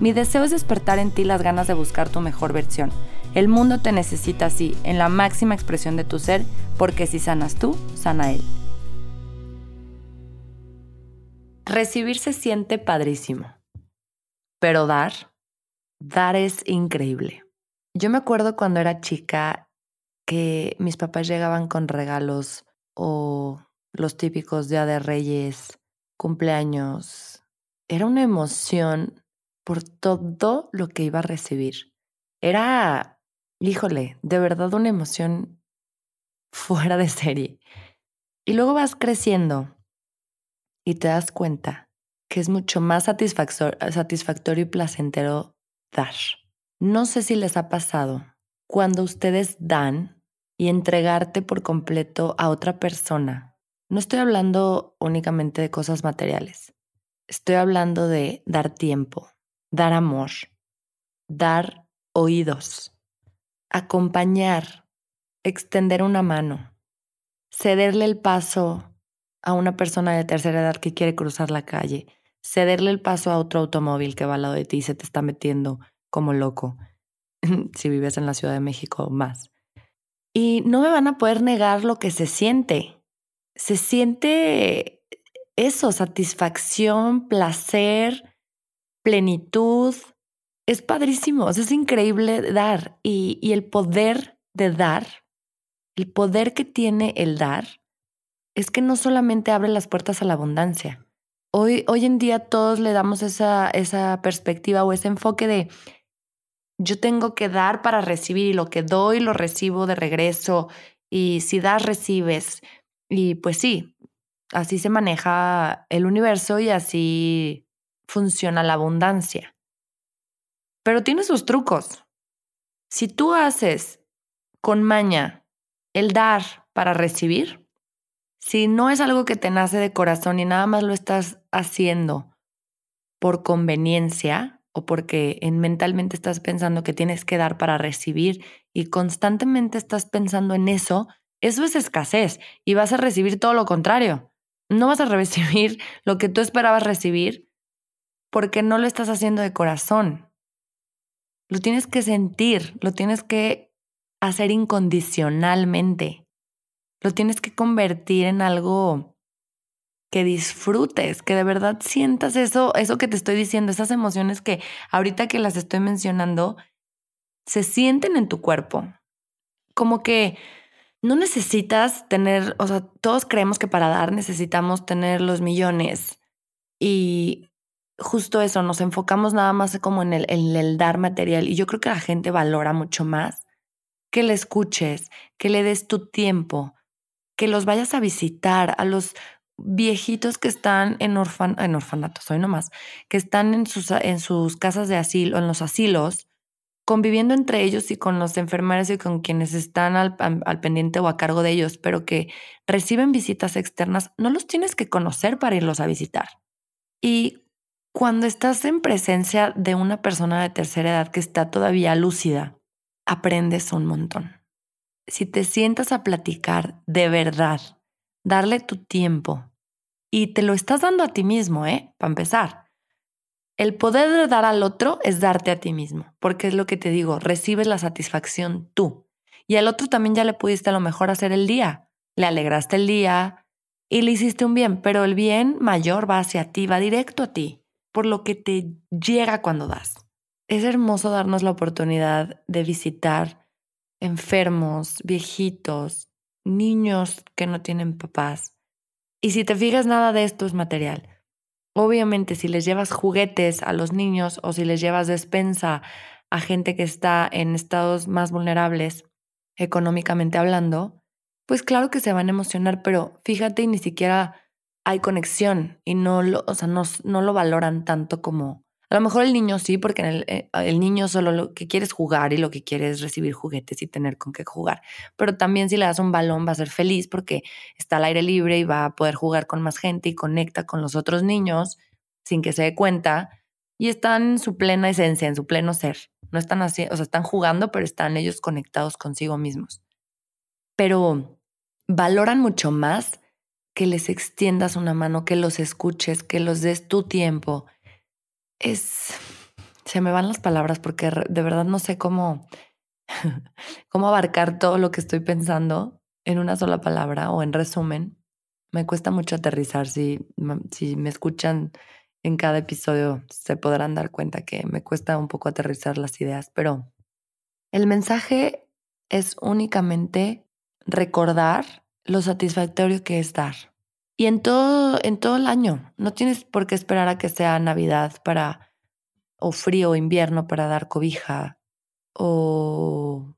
Mi deseo es despertar en ti las ganas de buscar tu mejor versión. El mundo te necesita así, en la máxima expresión de tu ser, porque si sanas tú, sana él. Recibir se siente padrísimo, pero dar, dar es increíble. Yo me acuerdo cuando era chica que mis papás llegaban con regalos o los típicos Día de Reyes, cumpleaños. Era una emoción por todo lo que iba a recibir. Era, híjole, de verdad una emoción fuera de serie. Y luego vas creciendo y te das cuenta que es mucho más satisfactorio y placentero dar. No sé si les ha pasado cuando ustedes dan y entregarte por completo a otra persona. No estoy hablando únicamente de cosas materiales. Estoy hablando de dar tiempo, dar amor, dar oídos, acompañar, extender una mano, cederle el paso a una persona de tercera edad que quiere cruzar la calle, cederle el paso a otro automóvil que va al lado de ti y se te está metiendo como loco, si vives en la Ciudad de México más. Y no me van a poder negar lo que se siente. Se siente eso, satisfacción, placer, plenitud. Es padrísimo, es increíble dar y, y el poder de dar, el poder que tiene el dar, es que no solamente abre las puertas a la abundancia. Hoy, hoy en día todos le damos esa, esa perspectiva o ese enfoque de yo tengo que dar para recibir y lo que doy lo recibo de regreso y si das recibes. Y pues sí, así se maneja el universo y así funciona la abundancia. Pero tiene sus trucos. Si tú haces con maña el dar para recibir, si no es algo que te nace de corazón y nada más lo estás haciendo por conveniencia o porque en mentalmente estás pensando que tienes que dar para recibir y constantemente estás pensando en eso, eso es escasez y vas a recibir todo lo contrario. No vas a recibir lo que tú esperabas recibir porque no lo estás haciendo de corazón. Lo tienes que sentir, lo tienes que hacer incondicionalmente. Lo tienes que convertir en algo que disfrutes, que de verdad sientas eso, eso que te estoy diciendo, esas emociones que ahorita que las estoy mencionando, se sienten en tu cuerpo. Como que no necesitas tener, o sea, todos creemos que para dar necesitamos tener los millones y justo eso, nos enfocamos nada más como en el, el dar material y yo creo que la gente valora mucho más que le escuches, que le des tu tiempo, que los vayas a visitar, a los viejitos que están en, orfan en orfanatos, hoy nomás, que están en sus, en sus casas de asilo, en los asilos, conviviendo entre ellos y con los enfermeros y con quienes están al, al, pendiente o a cargo de ellos, pero que reciben visitas externas, no los tienes que conocer para irlos a visitar. Y cuando estás en presencia de una persona de tercera edad que está todavía lúcida, aprendes un montón. Si te sientas a platicar de verdad, darle tu tiempo y te lo estás dando a ti mismo, ¿eh? Para empezar. El poder de dar al otro es darte a ti mismo, porque es lo que te digo, recibes la satisfacción tú. Y al otro también ya le pudiste a lo mejor hacer el día. Le alegraste el día y le hiciste un bien, pero el bien mayor va hacia ti, va directo a ti por lo que te llega cuando das. Es hermoso darnos la oportunidad de visitar enfermos, viejitos, niños que no tienen papás. Y si te fijas, nada de esto es material. Obviamente, si les llevas juguetes a los niños o si les llevas despensa a gente que está en estados más vulnerables, económicamente hablando, pues claro que se van a emocionar, pero fíjate y ni siquiera hay conexión y no lo, o sea, no, no lo valoran tanto como A lo mejor el niño sí, porque el, eh, el, niño solo lo que quiere es jugar y lo que quiere es recibir juguetes y tener con qué jugar. Pero también si le das un balón va a ser feliz porque está al aire libre y va a poder jugar con más gente y conecta con los otros niños sin que se dé cuenta y están en su plena esencia, en su pleno ser. No están así, o sea, están jugando, pero están ellos conectados consigo mismos. Pero valoran mucho más que les extiendas una mano, que los escuches, que los des tu tiempo. Es. Se me van las palabras porque de verdad no sé cómo, cómo abarcar todo lo que estoy pensando en una sola palabra o en resumen. Me cuesta mucho aterrizar. Si, si me escuchan en cada episodio, se podrán dar cuenta que me cuesta un poco aterrizar las ideas, pero el mensaje es únicamente recordar lo satisfactorio que es dar. Y en todo, en todo el año, no tienes por qué esperar a que sea Navidad para, o frío o invierno para dar cobija, o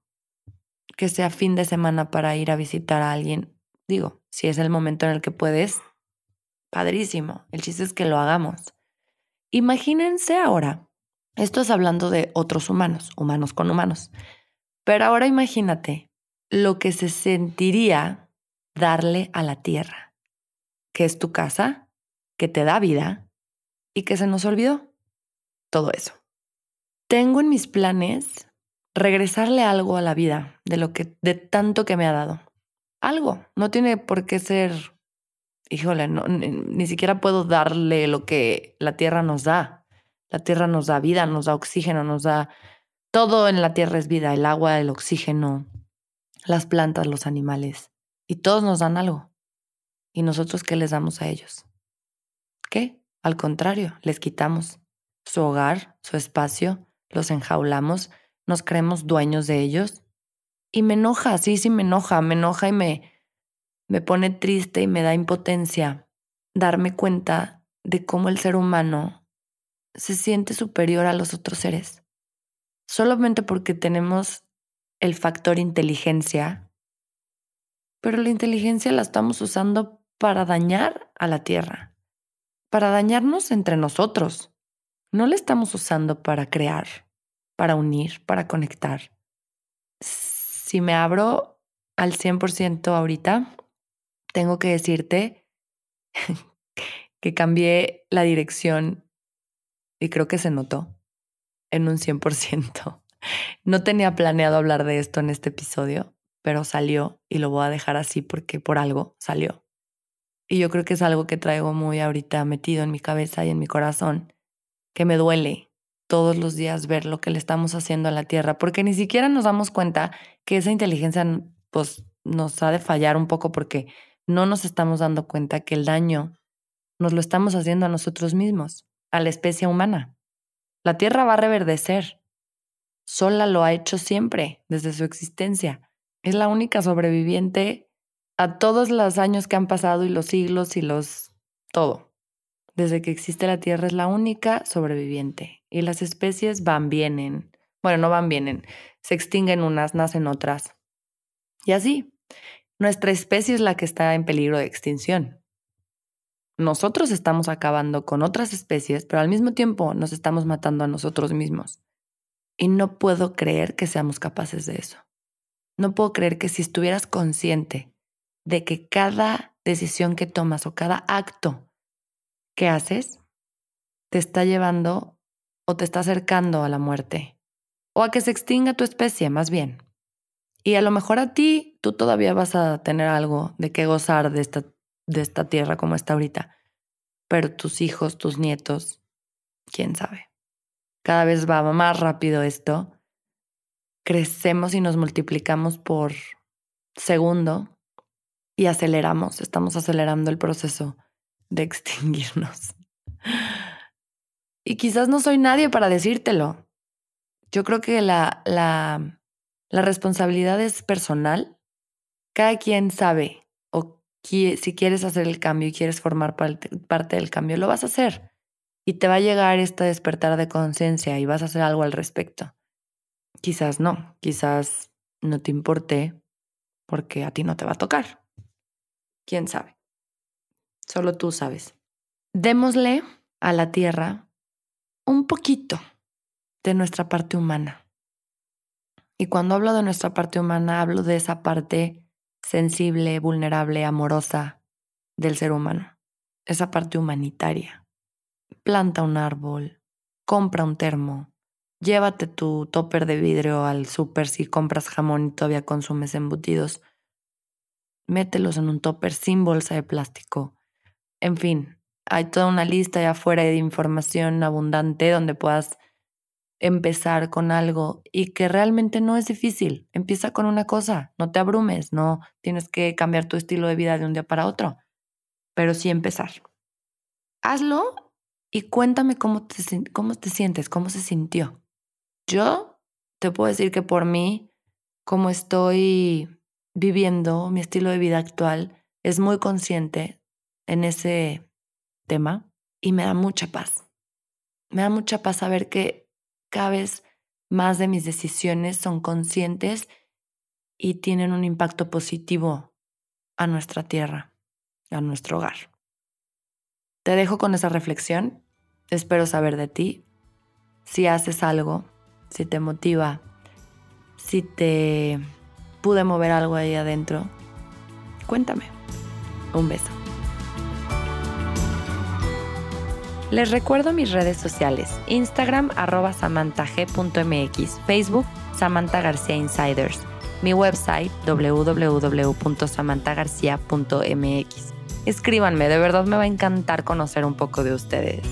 que sea fin de semana para ir a visitar a alguien. Digo, si es el momento en el que puedes, padrísimo. El chiste es que lo hagamos. Imagínense ahora, esto es hablando de otros humanos, humanos con humanos, pero ahora imagínate lo que se sentiría darle a la tierra, que es tu casa, que te da vida y que se nos olvidó. Todo eso. Tengo en mis planes regresarle algo a la vida de lo que de tanto que me ha dado. Algo, no tiene por qué ser híjole, no, ni, ni siquiera puedo darle lo que la tierra nos da. La tierra nos da vida, nos da oxígeno, nos da todo en la tierra es vida, el agua, el oxígeno, las plantas, los animales. Y todos nos dan algo. ¿Y nosotros qué les damos a ellos? ¿Qué? Al contrario, les quitamos su hogar, su espacio, los enjaulamos, nos creemos dueños de ellos. Y me enoja, sí, sí me enoja, me enoja y me, me pone triste y me da impotencia darme cuenta de cómo el ser humano se siente superior a los otros seres. Solamente porque tenemos el factor inteligencia, pero la inteligencia la estamos usando para dañar a la Tierra, para dañarnos entre nosotros. No la estamos usando para crear, para unir, para conectar. Si me abro al 100% ahorita, tengo que decirte que cambié la dirección y creo que se notó en un 100%. No tenía planeado hablar de esto en este episodio, pero salió y lo voy a dejar así porque por algo salió. Y yo creo que es algo que traigo muy ahorita metido en mi cabeza y en mi corazón, que me duele todos los días ver lo que le estamos haciendo a la Tierra, porque ni siquiera nos damos cuenta que esa inteligencia pues, nos ha de fallar un poco porque no nos estamos dando cuenta que el daño nos lo estamos haciendo a nosotros mismos, a la especie humana. La Tierra va a reverdecer, sola lo ha hecho siempre, desde su existencia. Es la única sobreviviente a todos los años que han pasado y los siglos y los... todo. Desde que existe la Tierra es la única sobreviviente. Y las especies van, vienen. Bueno, no van, vienen. Se extinguen unas, nacen otras. Y así. Nuestra especie es la que está en peligro de extinción. Nosotros estamos acabando con otras especies, pero al mismo tiempo nos estamos matando a nosotros mismos. Y no puedo creer que seamos capaces de eso. No puedo creer que si estuvieras consciente de que cada decisión que tomas o cada acto que haces te está llevando o te está acercando a la muerte o a que se extinga tu especie, más bien. Y a lo mejor a ti tú todavía vas a tener algo de qué gozar de esta, de esta tierra como está ahorita, pero tus hijos, tus nietos, quién sabe cada vez va más rápido esto, crecemos y nos multiplicamos por segundo y aceleramos, estamos acelerando el proceso de extinguirnos. Y quizás no soy nadie para decírtelo. Yo creo que la, la, la responsabilidad es personal. Cada quien sabe o si quieres hacer el cambio y quieres formar parte del cambio, lo vas a hacer y te va a llegar esta despertar de conciencia y vas a hacer algo al respecto. Quizás no, quizás no te importe porque a ti no te va a tocar. ¿Quién sabe? Solo tú sabes. Démosle a la tierra un poquito de nuestra parte humana. Y cuando hablo de nuestra parte humana, hablo de esa parte sensible, vulnerable, amorosa del ser humano, esa parte humanitaria. Planta un árbol, compra un termo, llévate tu topper de vidrio al súper si compras jamón y todavía consumes embutidos. Mételos en un topper sin bolsa de plástico. En fin, hay toda una lista allá afuera de información abundante donde puedas empezar con algo y que realmente no es difícil. Empieza con una cosa, no te abrumes, no tienes que cambiar tu estilo de vida de un día para otro, pero sí empezar. Hazlo y cuéntame cómo te, cómo te sientes, cómo se sintió. Yo te puedo decir que por mí, como estoy viviendo mi estilo de vida actual, es muy consciente en ese tema y me da mucha paz. Me da mucha paz saber que cada vez más de mis decisiones son conscientes y tienen un impacto positivo a nuestra tierra, a nuestro hogar. Te dejo con esa reflexión. Espero saber de ti. Si haces algo, si te motiva, si te pude mover algo ahí adentro, cuéntame. Un beso. Les recuerdo mis redes sociales, Instagram arroba samantag.mx, Facebook Samantha García Insiders, mi website www.samanthagarcia.mx. Escríbanme, de verdad me va a encantar conocer un poco de ustedes.